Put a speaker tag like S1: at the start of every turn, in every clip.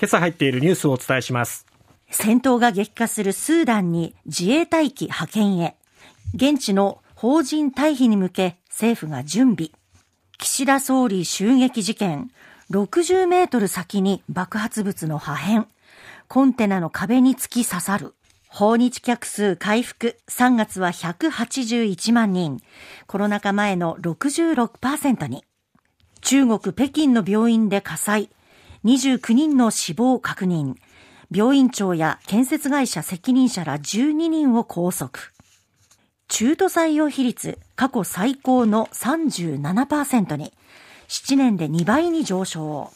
S1: 今朝入っているニュースをお伝えします。
S2: 戦闘が激化するスーダンに自衛隊機派遣へ。現地の邦人退避に向け政府が準備。岸田総理襲撃事件。60メートル先に爆発物の破片。コンテナの壁に突き刺さる。訪日客数回復。3月は181万人。コロナ禍前の66%に。中国北京の病院で火災。29人の死亡確認。病院長や建設会社責任者ら12人を拘束。中途採用比率過去最高の37%に、7年で2倍に上昇。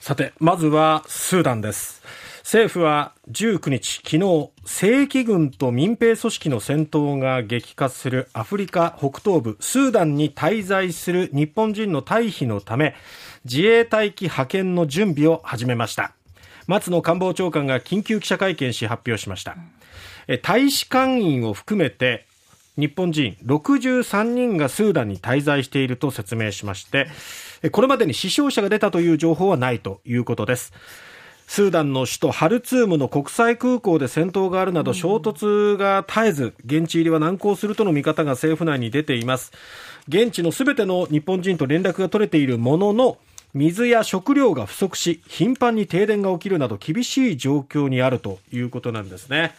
S1: さて、まずはスーダンです。政府は19日、昨日、正規軍と民兵組織の戦闘が激化するアフリカ北東部スーダンに滞在する日本人の退避のため、自衛隊機派遣の準備を始めました。松野官房長官が緊急記者会見し発表しました、大使館員を含めて日本人63人がスーダンに滞在していると説明しましてこれまでに死傷者が出たという情報はないということです。スーダンの首都ハルツームの国際空港で戦闘があるなど衝突が絶えず現地入りは難航するとの見方が政府内に出ています。現地のすべての日本人と連絡が取れているものの水や食料が不足し頻繁に停電が起きるなど厳しい状況にあるということなんですね。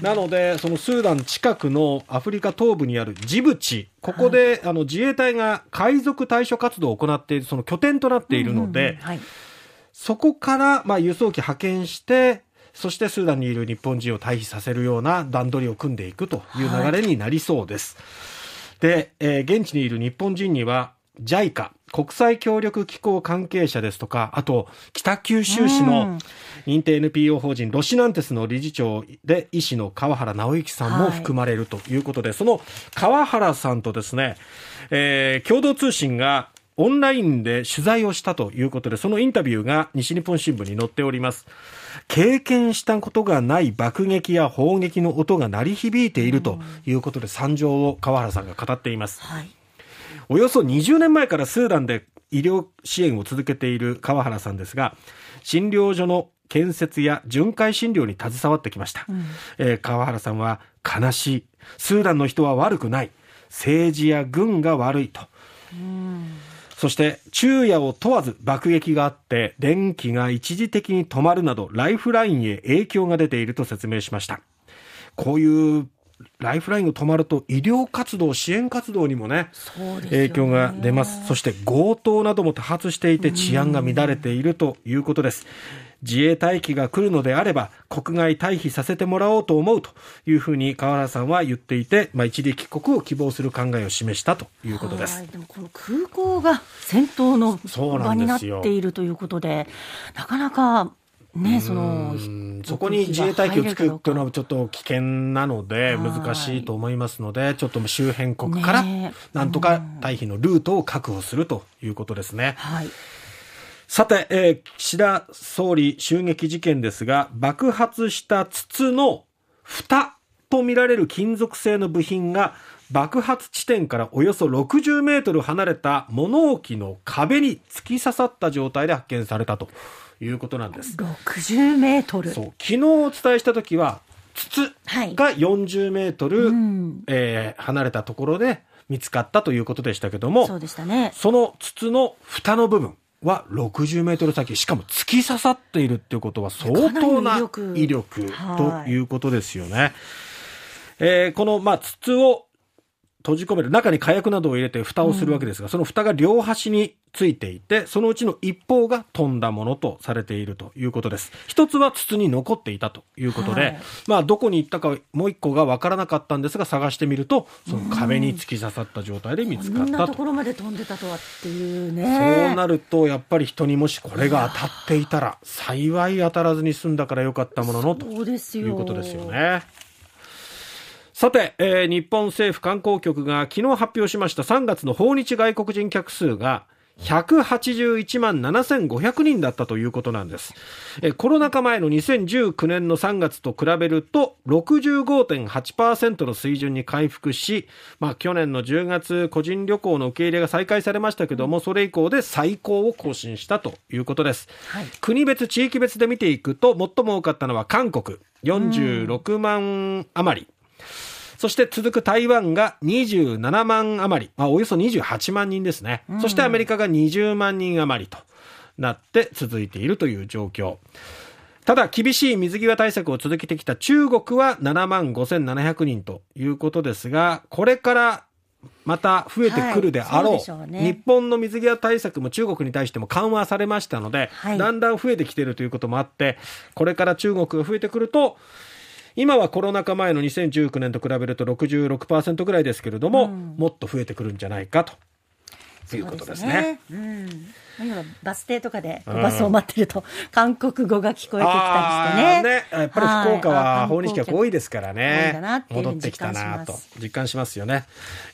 S1: なのでそのスーダン近くのアフリカ東部にあるジブチここで、はい、あの自衛隊が海賊対処活動を行っているその拠点となっているので、はい、そこからまあ輸送機派遣してそしてスーダンにいる日本人を退避させるような段取りを組んでいくという流れになりそうです。はい、で、えー、現地にいる日本人には JICA 国際協力機構関係者ですとか、あと、北九州市の認定 NPO 法人ロシナンテスの理事長で医師の川原直之さんも含まれるということで、はい、その川原さんとですね、えー、共同通信がオンラインで取材をしたということで、そのインタビューが西日本新聞に載っております。経験したことがない爆撃や砲撃の音が鳴り響いているということで、惨状を川原さんが語っています。はい。およそ20年前からスーダンで医療支援を続けている川原さんですが診療所の建設や巡回診療に携わってきました、うん、えー、川原さんは悲しい。スーダンの人は悪くない。政治や軍が悪いと、うん、そして昼夜を問わず爆撃があって電気が一時的に止まるなどライフラインへ影響が出ていると説明しましたこういうライフラインが止まると医療活動、支援活動にもね、影響が出ます。そして強盗なども多発していて治安が乱れているということです。自衛隊機が来るのであれば国外退避させてもらおうと思うというふうに河原さんは言っていて、まあ、一時帰国を希望する考えを示したということです。
S2: でもこの空港が戦闘の場になっているということでなかなかね、その
S1: そこに自衛隊機を作るというのはちょっと危険なので難しいと思いますのでちょっと周辺国からなんとか退避のルートを確保するということですね。はい、さて、えー、岸田総理襲撃事件ですが爆発した筒の蓋とみられる金属製の部品が爆発地点からおよそ60メートル離れた物置の壁に突き刺さった状態で発見されたということなんです。
S2: 60メートル。
S1: そう。昨日お伝えした時は、筒が40メートル、はいうん、えー、離れたところで見つかったということでしたけども、
S2: そうでしたね。
S1: その筒の蓋の部分は60メートル先、しかも突き刺さっているっていうことは相当な威力ということですよね。えー、この、まあ、筒を閉じ込める中に火薬などを入れて蓋をするわけですが、うん、その蓋が両端についていてそのうちの一方が飛んだものとされているということです。一つは筒に残っていたということで、はい、まあどこに行ったかもう一個が分からなかったんですが探してみるとその壁に突き刺さった状態で見つかったと、うん、
S2: ところまで飛んでたとはっていうね。
S1: そうなるとやっぱり人にもしこれが当たっていたら幸い当たらずに済んだからよかったもののということですよね。さて、えー、日本政府観光局が昨日発表しました3月の訪日外国人客数が181万7500人だったということなんです。コロナ禍前の2019年の3月と比べると65.8%の水準に回復し、まあ去年の10月個人旅行の受け入れが再開されましたけども、それ以降で最高を更新したということです。はい、国別、地域別で見ていくと最も多かったのは韓国46万余り。そして続く台湾が27万余り、まあ、およそ28万人ですね。そしてアメリカが20万人余りとなって続いているという状況。ただ、厳しい水際対策を続けてきた中国は7万5700人ということですが、これからまた増えてくるであろう。はい、うね、日本の水際対策も中国に対しても緩和されましたので、はい、だんだん増えてきているということもあって、これから中国が増えてくると、今はコロナ禍前の2019年と比べると66%ぐらいですけれども、うん、もっと増えてくるんじゃないかということですね。
S2: すねうん今バス停とかでバスを待ってると、韓国語が聞こえてきたりしてね。ね
S1: やっぱり福岡は訪日客多いですからね。戻ってきたなと実感しますよね。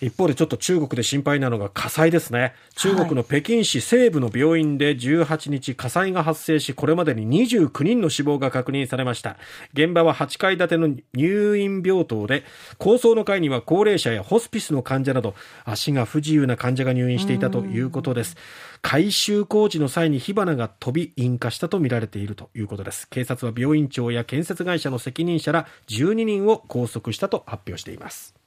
S1: 一方でちょっと中国で心配なのが火災ですね。中国の北京市西部の病院で18日火災が発生し、これまでに29人の死亡が確認されました。現場は8階建ての入院病棟で、高層の階には高齢者やホスピスの患者など、足が不自由な患者が入院していたということです。改修工事の際に火花が飛び引火したとみられているということです。警察は病院長や建設会社の責任者ら12人を拘束したと発表しています。